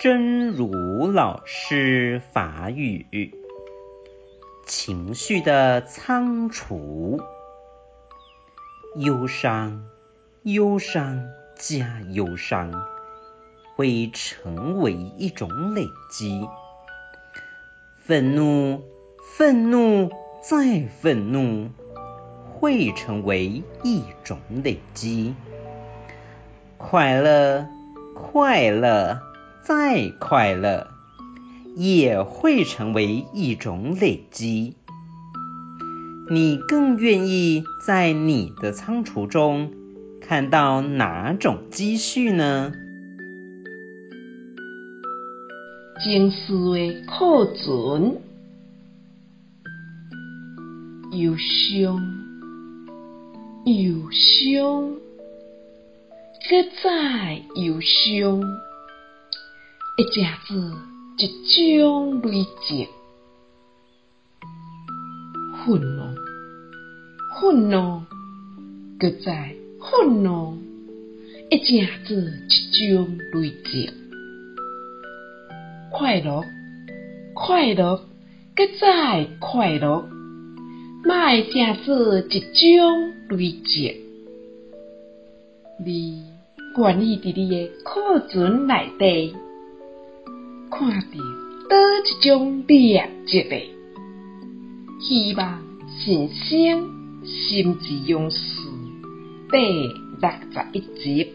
真如老师法语：情绪的仓储，忧伤，忧伤加忧伤，会成为一种累积；愤怒，愤怒再愤怒，会成为一种累积；快乐，快乐。再快乐，也会成为一种累积。你更愿意在你的仓储中看到哪种积蓄呢？情绪的库存，忧伤，忧伤，阁再忧伤。会正做一种累积，愤怒，愤怒，阁再愤怒，会正做一种累积，快乐，快乐，阁再快乐，嘛会正做一种累积。你愿意伫你的库存内底？看到叨一种劣质的，希望新生心之勇士第六十一集。